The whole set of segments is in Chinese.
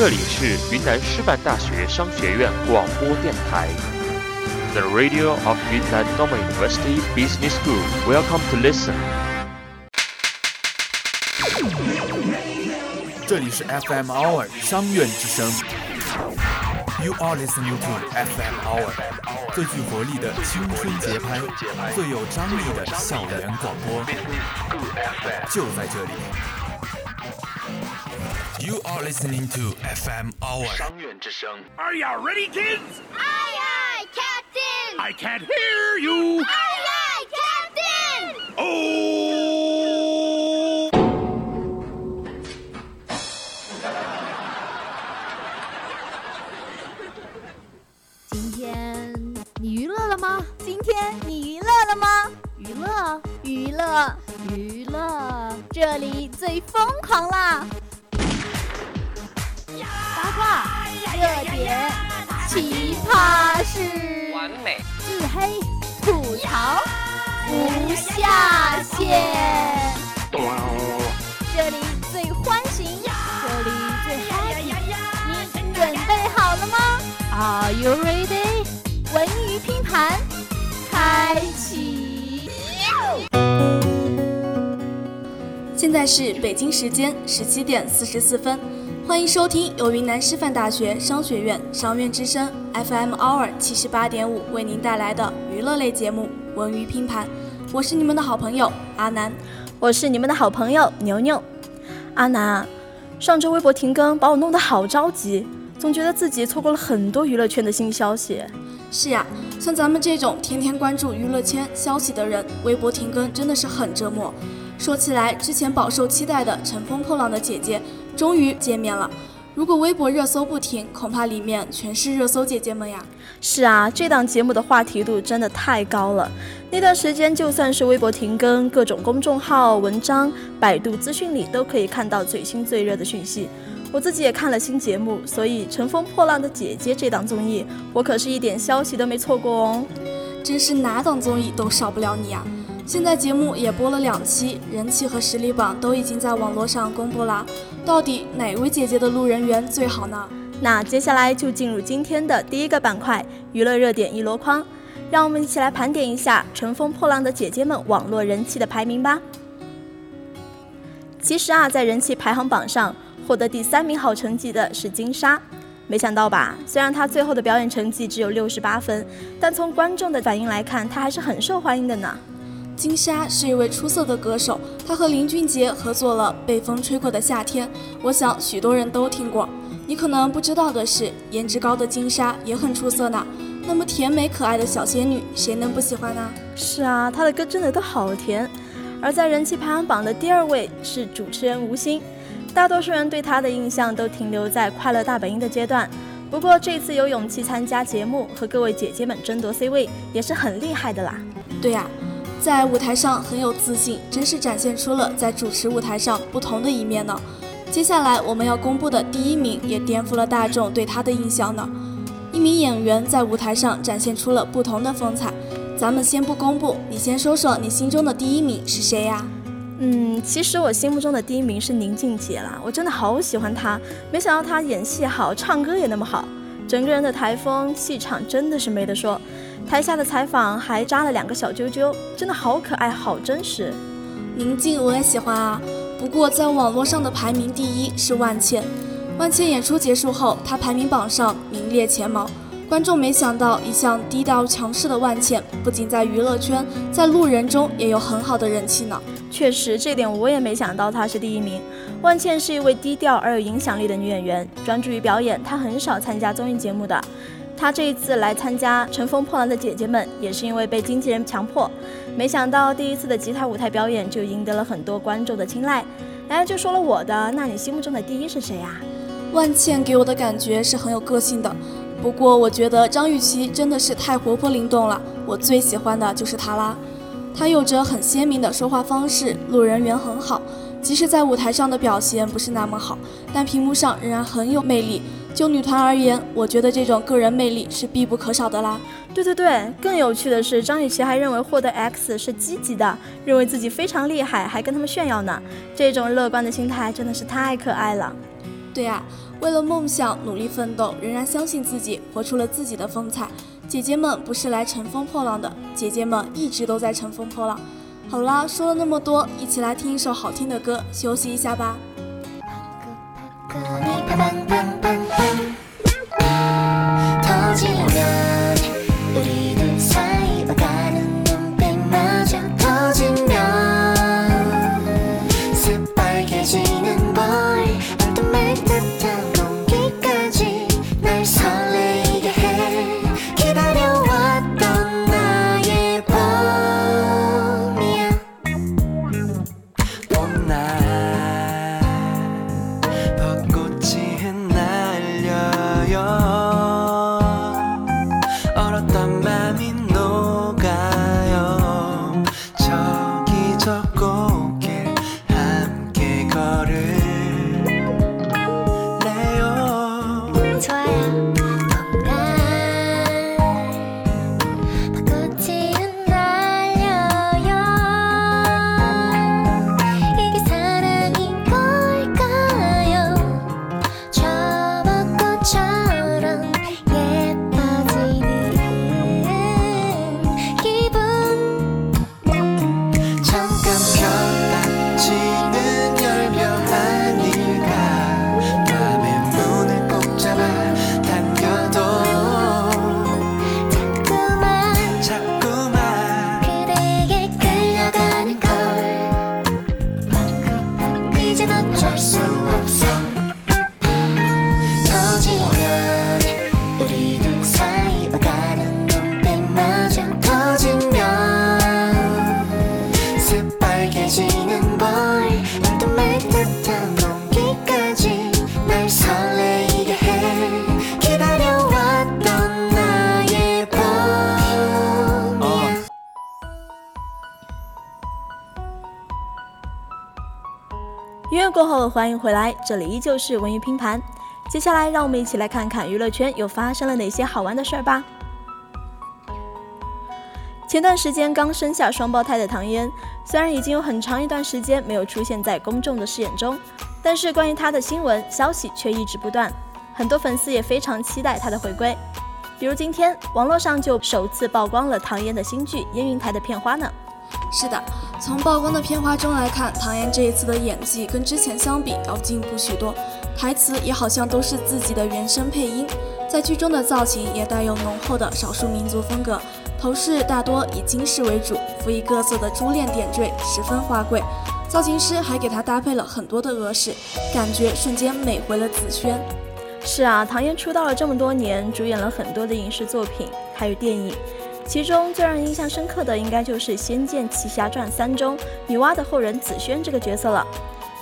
这里是云南师范大学商学院广播电台，The Radio of Yunnan Normal University Business School. Welcome to listen. 这里是 FM Hour 商院之声。You are listening to FM Hour，最具活力的青春节拍，最有张力的校园广播，就在这里。You are listening to FM Hour 商院之声。Are you ready, kids? Aye, aye, Captain! I can't hear you. Aye, aye, Captain! Oh! 今天你娱乐了吗？今天你娱乐了吗？娱乐，娱乐，娱乐，这里最疯狂啦！热点、奇葩事，完美。自黑、吐槽，无下限。这里最欢喜，这里最 happy，你准备好了吗？Are you ready？文娱拼盘，开启。现在是北京时间十七点四十四分，欢迎收听由云南师范大学商学院商院之声 FM Hour 七十八点五为您带来的娱乐类节目《文娱拼盘》，我是你们的好朋友阿南。我是你们的好朋友牛牛。阿南啊，上周微博停更，把我弄得好着急，总觉得自己错过了很多娱乐圈的新消息。是呀，像咱们这种天天关注娱乐圈消息的人，微博停更真的是很折磨。说起来，之前饱受期待的《乘风破浪的姐姐》终于见面了。如果微博热搜不停，恐怕里面全是热搜姐姐们呀。是啊，这档节目的话题度真的太高了。那段时间，就算是微博停更，各种公众号、文章、百度资讯里都可以看到最新最热的讯息。我自己也看了新节目，所以《乘风破浪的姐姐》这档综艺，我可是一点消息都没错过哦。真是哪档综艺都少不了你啊！现在节目也播了两期，人气和实力榜都已经在网络上公布了。到底哪位姐姐的路人缘最好呢？那接下来就进入今天的第一个板块——娱乐热点一箩筐，让我们一起来盘点一下《乘风破浪的姐姐们》网络人气的排名吧。其实啊，在人气排行榜上获得第三名好成绩的是金莎，没想到吧？虽然她最后的表演成绩只有六十八分，但从观众的反应来看，她还是很受欢迎的呢。金莎是一位出色的歌手，她和林俊杰合作了《被风吹过的夏天》，我想许多人都听过。你可能不知道的是，颜值高的金莎也很出色呢。那么甜美可爱的小仙女，谁能不喜欢呢？是啊，她的歌真的都好甜。而在人气排行榜的第二位是主持人吴昕，大多数人对她的印象都停留在《快乐大本营》的阶段。不过这次有勇气参加节目，和各位姐姐们争夺 C 位，也是很厉害的啦。对呀、在舞台上很有自信，真是展现出了在主持舞台上不同的一面呢。接下来我们要公布的第一名也颠覆了大众对他的印象呢。一名演员在舞台上展现出了不同的风采。咱们先不公布，你先说说你心中的第一名是谁呀？嗯，其实我心目中的第一名是宁静姐啦，我真的好喜欢她。没想到她演戏好，唱歌也那么好，整个人的台风气场真的是没得说。台下的采访还扎了两个小揪揪，真的好可爱，好真实。宁静我也喜欢啊，不过在网络上的排名第一是万茜。万茜演出结束后，她排名榜上名列前茅。观众没想到，一向低调强势的万茜，不仅在娱乐圈，在路人中也有很好的人气呢。确实，这点我也没想到她是第一名。万茜是一位低调而有影响力的女演员，专注于表演，她很少参加综艺节目的。她这一次来参加《乘风破浪的姐姐们》，也是因为被经纪人强迫。没想到第一次的吉他舞台表演就赢得了很多观众的青睐。哎，就说了我的，那你心目中的第一是谁呀、万茜给我的感觉是很有个性的，不过我觉得张雨绮真的是太活泼灵动了，我最喜欢的就是她啦。她有着很鲜明的说话方式，路人缘很好，即使在舞台上的表现不是那么好，但屏幕上仍然很有魅力。就女团而言，我觉得这种个人魅力是必不可少的啦。对对对，更有趣的是，张雨绮还认为获得 X 是积极的，认为自己非常厉害，还跟他们炫耀呢。这种乐观的心态真的是太可爱了。对呀、为了梦想努力奋斗，仍然相信自己，活出了自己的风采。姐姐们不是来乘风破浪的，姐姐们一直都在乘风破浪。好啦，说了那么多，一起来听一首好听的歌，休息一下吧。欢迎回来，这里依旧是文娱拼盘。接下来，让我们一起来看看娱乐圈又发生了哪些好玩的事儿吧。前段时间刚生下双胞胎的唐嫣，虽然已经有很长一段时间没有出现在公众的视野中，但是关于她的新闻消息却一直不断，很多粉丝也非常期待她的回归。比如今天，网络上就首次曝光了唐嫣的新剧《烟云台》的片花呢。是的，从曝光的片花中来看，唐嫣这一次的演技跟之前相比要进步许多，台词也好像都是自己的原声配音，在剧中的造型也带有浓厚的少数民族风格，头饰大多以金饰为主，辅以各色的珠链点缀，十分华贵。造型师还给她搭配了很多的额饰，感觉瞬间美回了紫萱。是啊，唐嫣出道了这么多年，主演了很多的影视作品，还有电影。其中最让人印象深刻的，应该就是《仙剑奇侠传三》中女娲的后人紫萱这个角色了。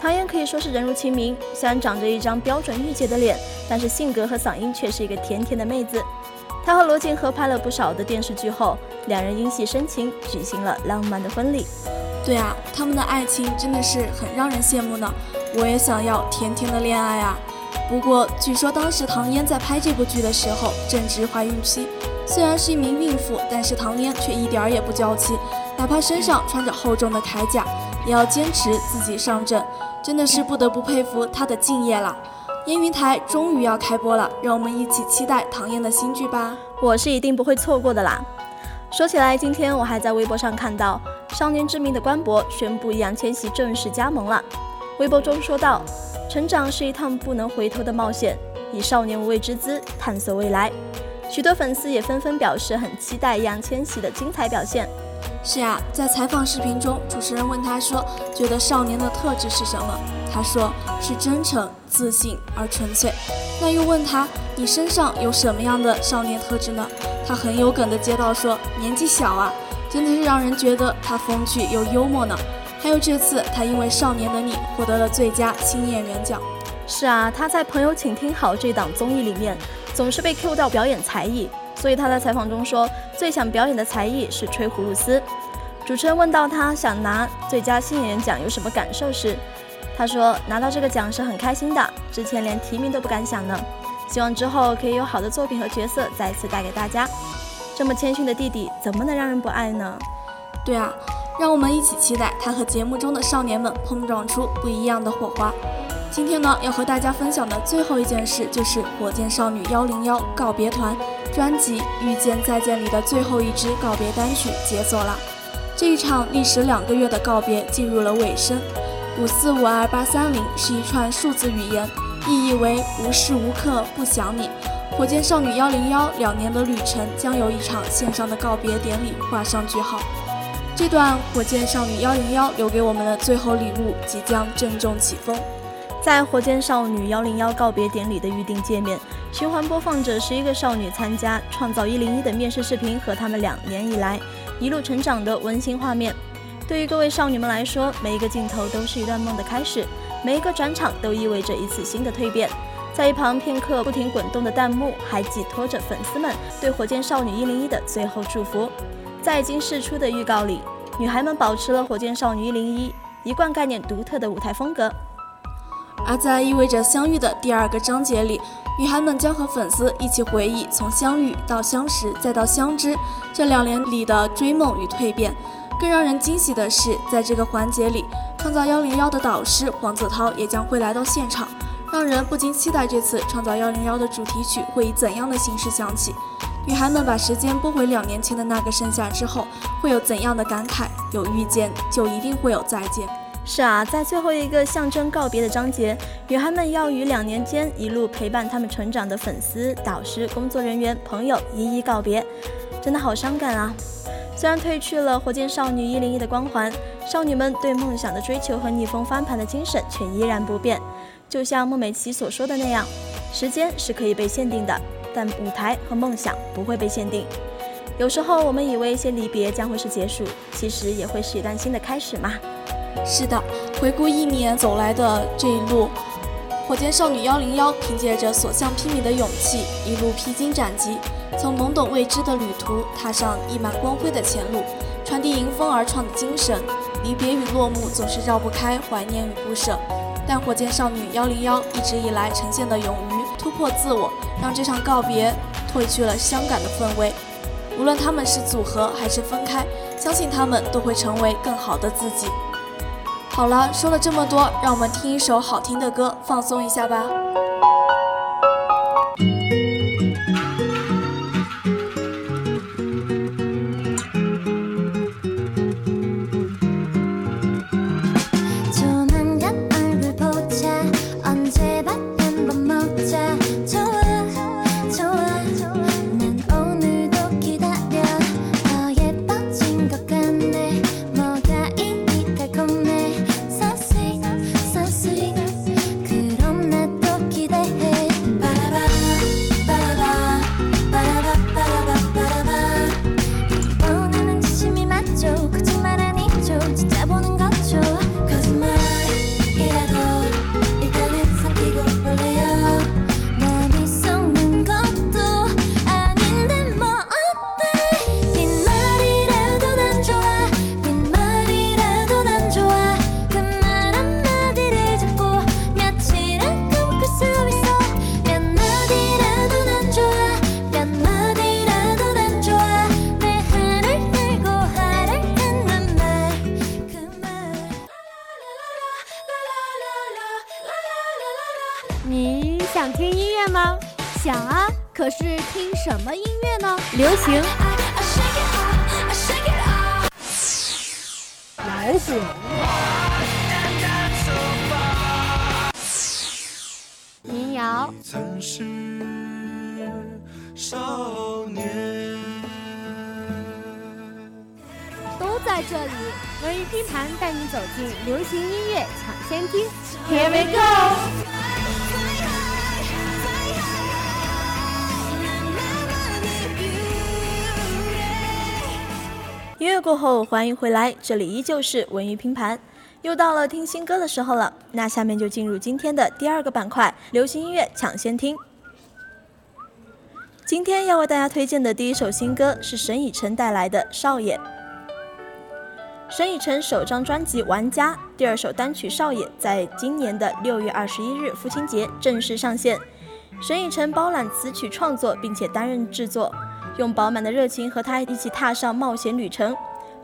唐嫣可以说是人如其名，虽然长着一张标准御姐的脸，但是性格和嗓音却是一个甜甜的妹子。她和罗晋合拍了不少的电视剧后，两人因戏生情，举行了浪漫的婚礼。对啊，他们的爱情真的是很让人羡慕呢。我也想要甜甜的恋爱啊。不过，据说当时唐嫣在拍这部剧的时候正值怀孕期，虽然是一名孕妇，但是唐嫣却一点儿也不娇气，哪怕身上穿着厚重的铠甲，也要坚持自己上阵，真的是不得不佩服她的敬业啦。烟云台终于要开播了，让我们一起期待唐嫣的新剧吧。我是一定不会错过的啦。说起来，今天我还在微博上看到《少年之名》的官博宣布易烊千玺正式加盟了。微博中说道：“成长是一趟不能回头的冒险，以少年无畏之姿探索未来。”许多粉丝也纷纷表示很期待易烊千玺的精彩表现。是呀，在采访视频中，主持人问他说：“觉得少年的特质是什么？”他说：“是真诚、自信而纯粹。”那又问他：“你身上有什么样的少年特质呢？”他很有梗的接到说：“年纪小啊，真的是让人觉得他风趣又幽默呢。”还有这次他因为《少年的你》获得了最佳新演员奖。是啊，他在《朋友请听好》这档综艺里面总是被 Q 到表演才艺，所以他在采访中说最想表演的才艺是吹葫芦丝。主持人问到他想拿最佳新演员奖有什么感受时，他说拿到这个奖是很开心的，之前连提名都不敢想呢。希望之后可以有好的作品和角色再次带给大家。这么谦逊的弟弟，怎么能让人不爱呢？对啊，让我们一起期待他和节目中的少年们碰撞出不一样的火花。今天呢，要和大家分享的最后一件事，就是火箭少女幺零幺告别团专辑《遇见再见》里的最后一支告别单曲解锁了。这一场历时两个月的告别进入了尾声。五四五二八三零是一串数字语言，意义为无时无刻不想你。火箭少女幺零幺两年的旅程将由一场线上的告别典礼画上句号。这段火箭少女幺零幺留给我们的最后礼物即将郑重启封。在火箭少女幺零幺告别典礼的预定界面，循环播放着十一个少女参加创造一零一的面试视频和她们两年以来一路成长的温馨画面。对于各位少女们来说，每一个镜头都是一段梦的开始，每一个转场都意味着一次新的蜕变。在一旁片刻不停滚动的弹幕，还寄托着粉丝们对火箭少女一零一的最后祝福。在已经释出的预告里，女孩们保持了火箭少女一零一一贯概念独特的舞台风格。而在意味着相遇的第二个章节里，女孩们将和粉丝一起回忆从相遇到相识再到相知这两年里的追梦与蜕变。更让人惊喜的是，在这个环节里，创造幺零幺的导师黄子韬也将会来到现场，让人不禁期待这次创造幺零幺的主题曲会以怎样的形式响起。女孩们把时间拨回两年前的那个盛夏之后，会有怎样的感慨？有遇见，就一定会有再见。是啊，在最后一个象征告别的章节，女孩们要与两年间一路陪伴她们成长的粉丝、导师、工作人员、朋友一一告别，真的好伤感啊！虽然褪去了火箭少女一零一的光环，少女们对梦想的追求和逆风翻盘的精神却依然不变。就像孟美岐所说的那样，时间是可以被限定的，但舞台和梦想不会被限定。有时候我们以为一些离别将会是结束，其实也会是一段新的开始嘛。是的，回顾一年走来的这一路，火箭少女幺零幺凭借着所向披靡的勇气，一路披荆斩棘，从懵懂未知的旅途踏上溢满光辉的前路，传递迎风而创的精神。离别与落幕总是绕不开怀念与不舍，但火箭少女幺零幺一直以来呈现的勇于突破自我，让这场告别褪去了伤感的氛围。无论他们是组合还是分开，相信他们都会成为更好的自己。好了，说了这么多，让我们听一首好听的歌，放松一下吧。流行，摇滚，民谣，曾是少年都在这里。文艺拼盘带你走进流行音乐抢先听，Here we go。音乐过后，欢迎回来，这里依旧是文娱拼盘，又到了听新歌的时候了。那下面就进入今天的第二个板块——流行音乐抢先听。今天要为大家推荐的第一首新歌是沈以诚带来的《少爷》。沈以诚首张专辑《玩家》第二首单曲《少爷》在今年的六月二十一日父亲节正式上线，沈以诚包揽词曲创作，并且担任制作。用饱满的热情和他一起踏上冒险旅程，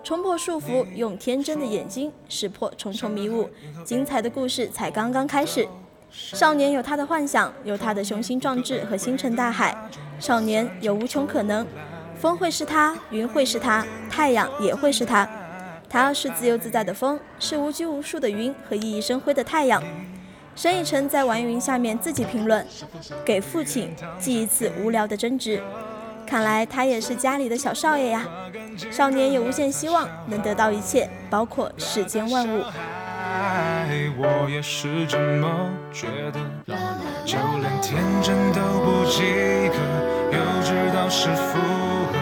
冲破束缚，用天真的眼睛识破重重迷雾。精彩的故事才刚刚开始。少年有他的幻想，有他的雄心壮志和星辰大海。少年有无穷可能，风会是他，云会是他，太阳也会是他。他是自由自在的风，是无拘无束的云和熠熠生辉的太阳。申以诚在玩云下面自己评论：“给父亲记一次无聊的争执。”看来他也是家里的小少爷呀。少年有无限希望，能得到一切，包括世间万物。我也是这么觉得，就连天真都不及格，又知道是负荷，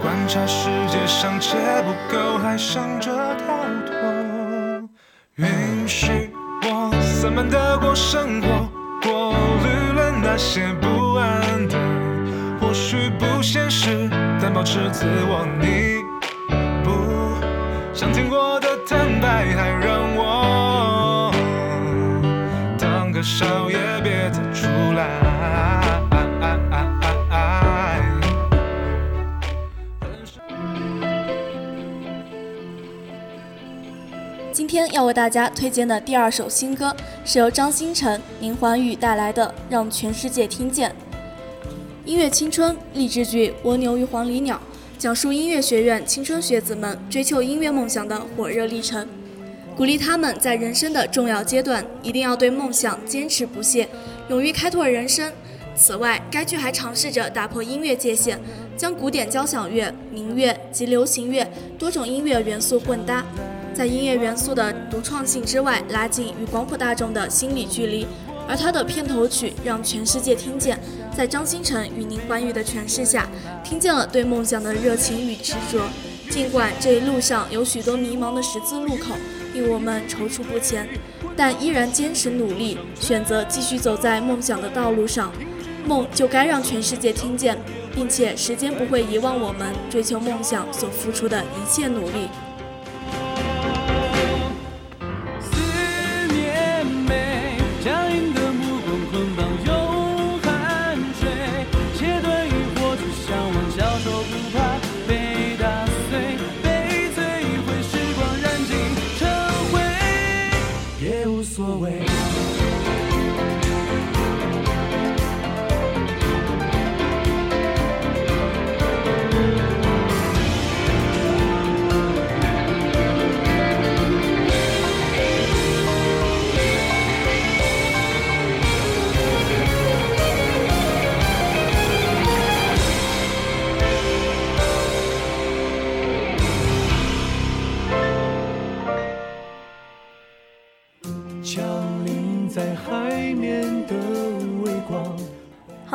观察世界尚且不够，还想着逃脱。允许我散漫地过生活，过滤了那些不安的，或许不现实，但保持自我。你不想听我的坦白，还让我当个少爷，别再出来。今天要为大家推荐的第二首新歌，是由张新成、林欢宇带来的《让全世界听见》。音乐青春励志剧《蜗牛与黄鹂鸟》，讲述音乐学院青春学子们追求音乐梦想的火热历程，鼓励他们在人生的重要阶段一定要对梦想坚持不懈，勇于开拓人生。此外，该剧还尝试着打破音乐界限，将古典交响乐、民乐及流行乐多种音乐元素混搭。在音乐元素的独创性之外，拉近与广普大众的心理距离。而他的片头曲《让全世界听见》，在张新成与宁欢宇的诠释下，听见了对梦想的热情与执着。尽管这一路上有许多迷茫的十字路口，令我们踌躇不前，但依然坚持努力，选择继续走在梦想的道路上。梦就该让全世界听见，并且时间不会遗忘我们追求梦想所付出的一切努力。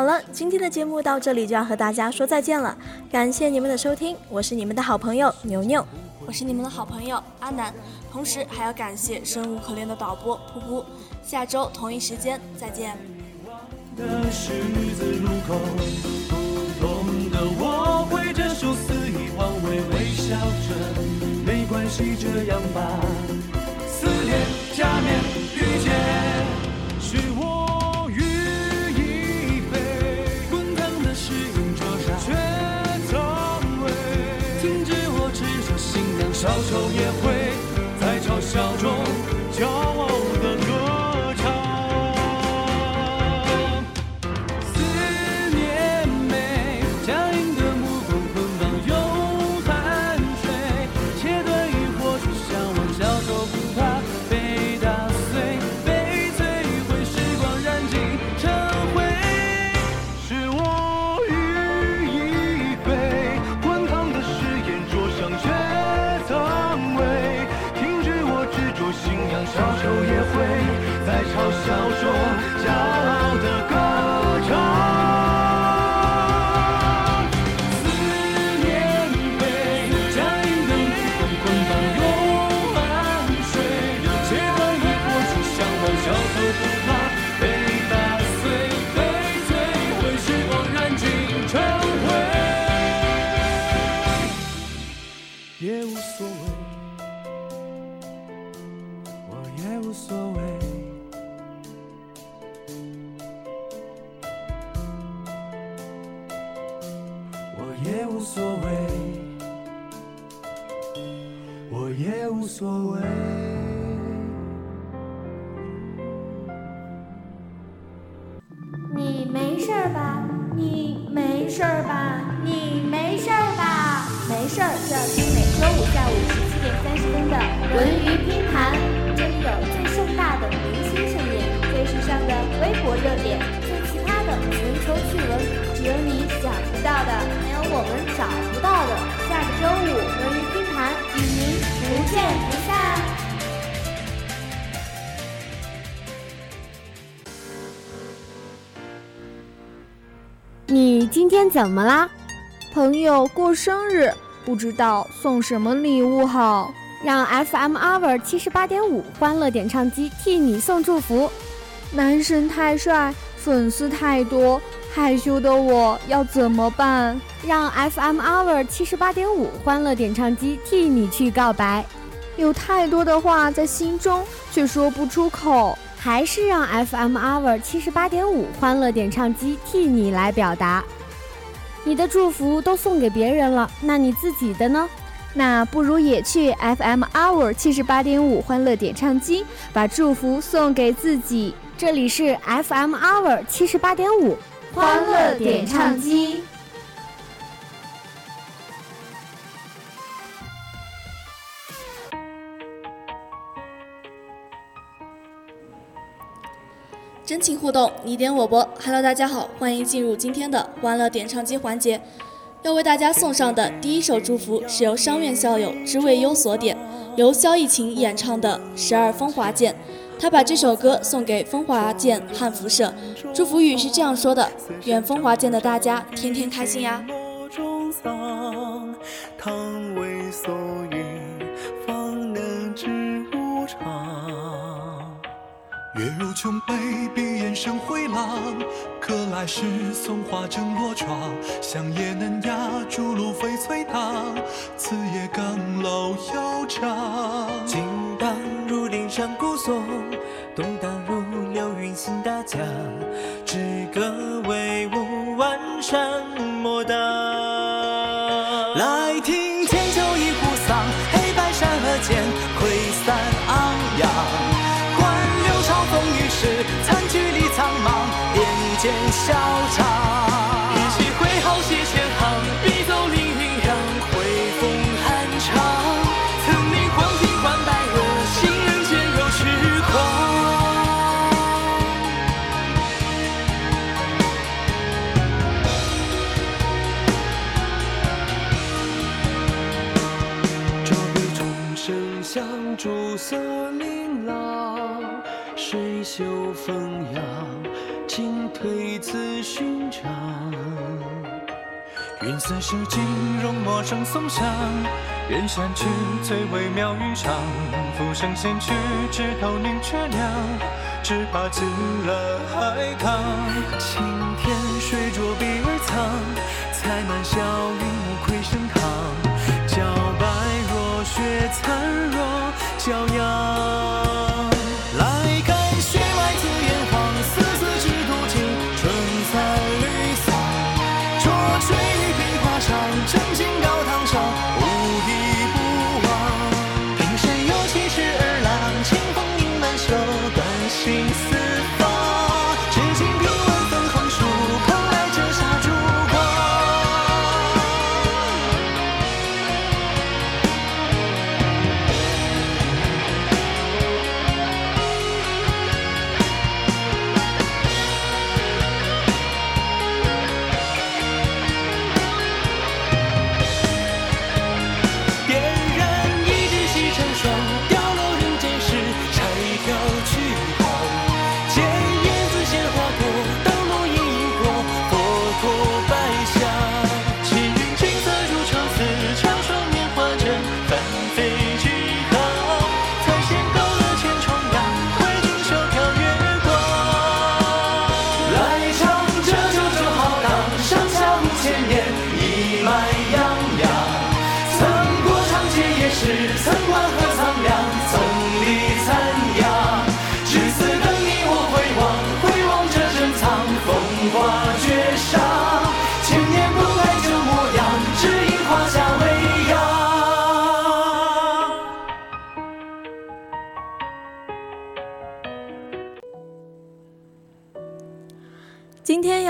了，今天的节目到这里就要和大家说再见了，感谢你们的收听，我是你们的好朋友牛牛，我是你们的好朋友阿南，同时还要感谢生无可恋的导播噗噗，下周同一时间再见。的十字路口，不懂的我挥着手肆意妄为，微笑着，没关系，这样吧。撕裂、假面、今天怎么啦？朋友过生日，不知道送什么礼物好，让 FM Hour 七十八点五欢乐点唱机替你送祝福。男神太帅，粉丝太多，害羞的我要怎么办？让 FM Hour 七十八点五欢乐点唱机替你去告白。有太多的话在心中，却说不出口。还是让 FM Hour 七十八点五欢乐点唱机替你来表达，你的祝福都送给别人了，那你自己的呢？那不如也去 FM Hour 七十八点五欢乐点唱机，把祝福送给自己。这里是 FM Hour 七十八点五欢乐点唱机。真情互动，你点我播。Hello，大家好，欢迎进入今天的欢乐点唱机环节。要为大家送上的第一首祝福是由商院校友知未优所点，由萧逸晴演唱的《十二风华剑》。他把这首歌送给风华剑汉服社，祝福语是这样说的：愿风华剑的大家天天开心呀。琼悲，闭眼生回廊。可来时松花正落窗，香叶嫩芽，竹炉翡翠堂。此夜岗楼悠长。金当如岭上古松，东当如流云行大江。只歌威武，万山莫挡。点剑笑场。云似诗经，容墨声松香。远山去，翠微妙玉裳。浮生闲去，枝头凝却凉。只怕进了海棠。青天水浊碧而苍，彩满笑云雾窥盛唐。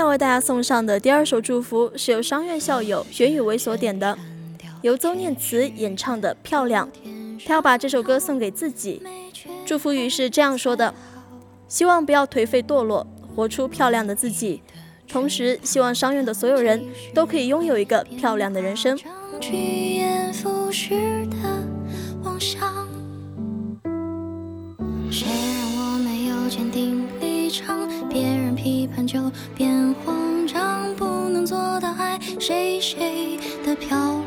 为大家送上的第二首祝福是由商院校友玄宇为所点的，由邹念慈演唱的《漂亮》。他要把这首歌送给自己，祝福语是这样说的：希望不要颓废堕落，活出漂亮的自己。同时，希望商院的所有人都可以拥有一个漂亮的人生。谁让我没有坚定立场？别人批判就变，谁谁的漂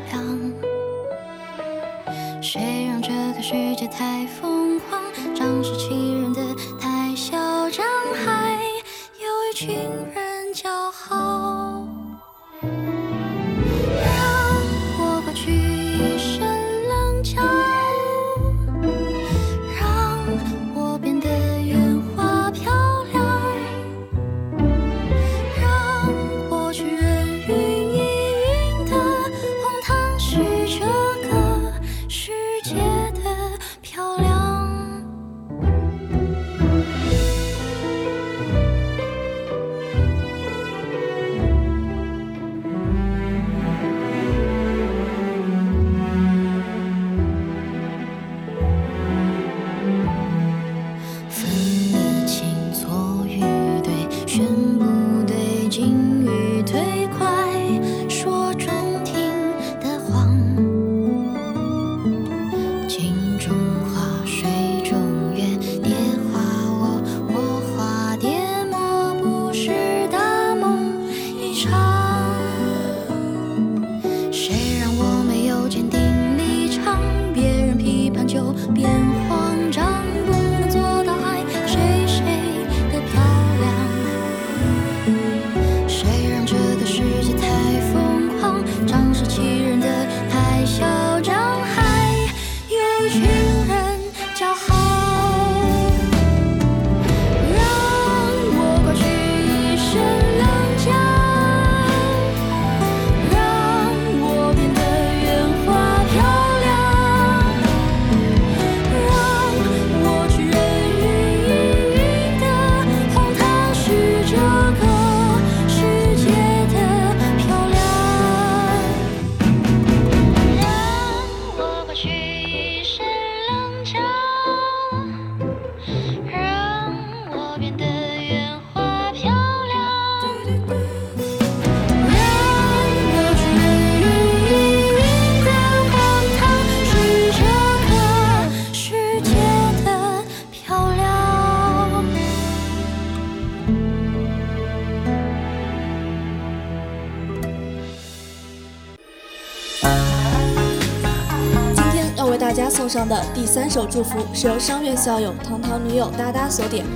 三首祝福是由商院校友堂堂女友哒哒所点，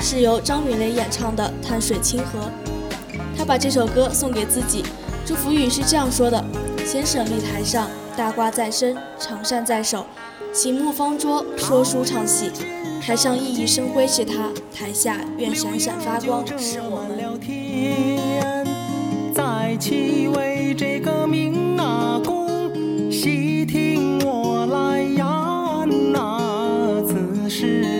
是由张云雷演唱的《碳水清河》。他把这首歌送给自己，祝福语是这样说的：先生立台上，大瓜在身，长扇在手，醒目方桌，说书唱戏。台上熠熠生辉是他，台下愿闪闪发光是我们。在其为这此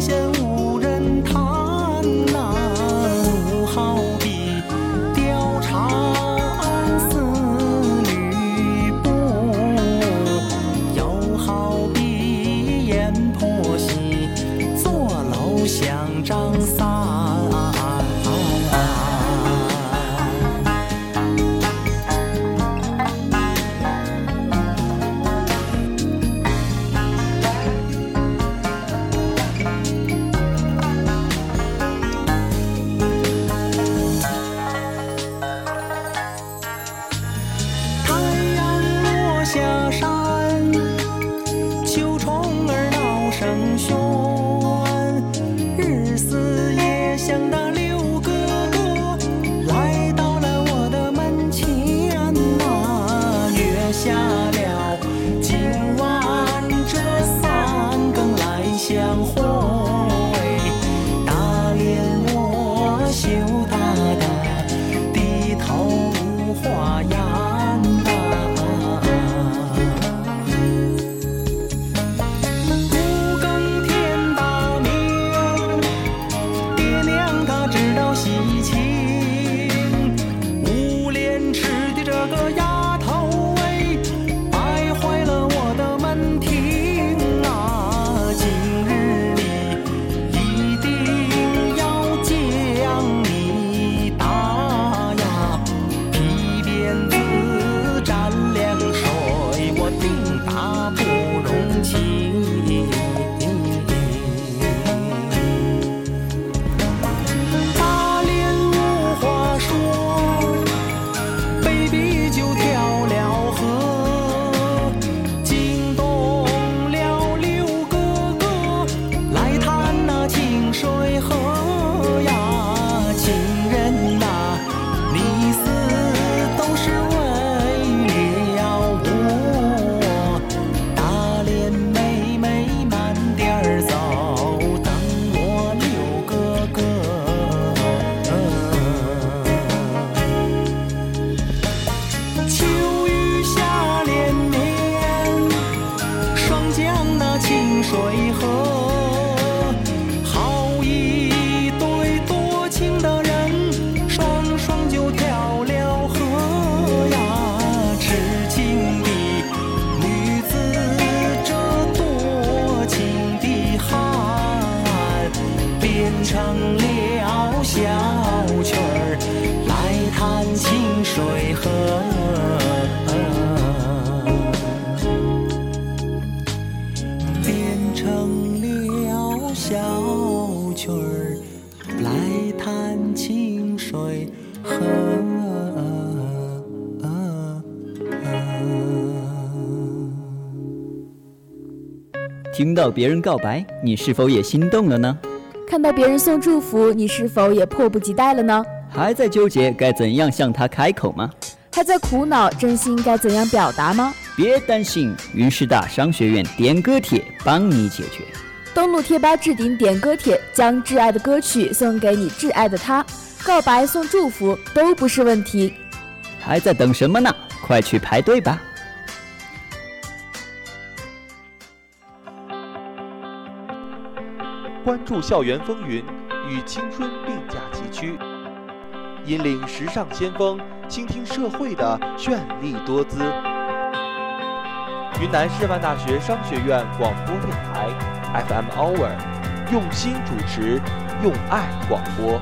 琵听到别人告白，你是否也心动了呢？看到别人送祝福，你是否也迫不及待了呢？还在纠结该怎样向他开口吗？还在苦恼真心该怎样表达吗？别担心，云师大商学院点歌帖帮你解决。登录贴吧置顶点歌帖，将挚爱的歌曲送给你挚爱的他，告白送祝福都不是问题。还在等什么呢？快去排队吧！关注校园风云，与青春并驾齐驱，引领时尚先锋，倾听社会的绚丽多姿。云南师范大学商学院广播电台 FM Hour，用心主持，用爱广播。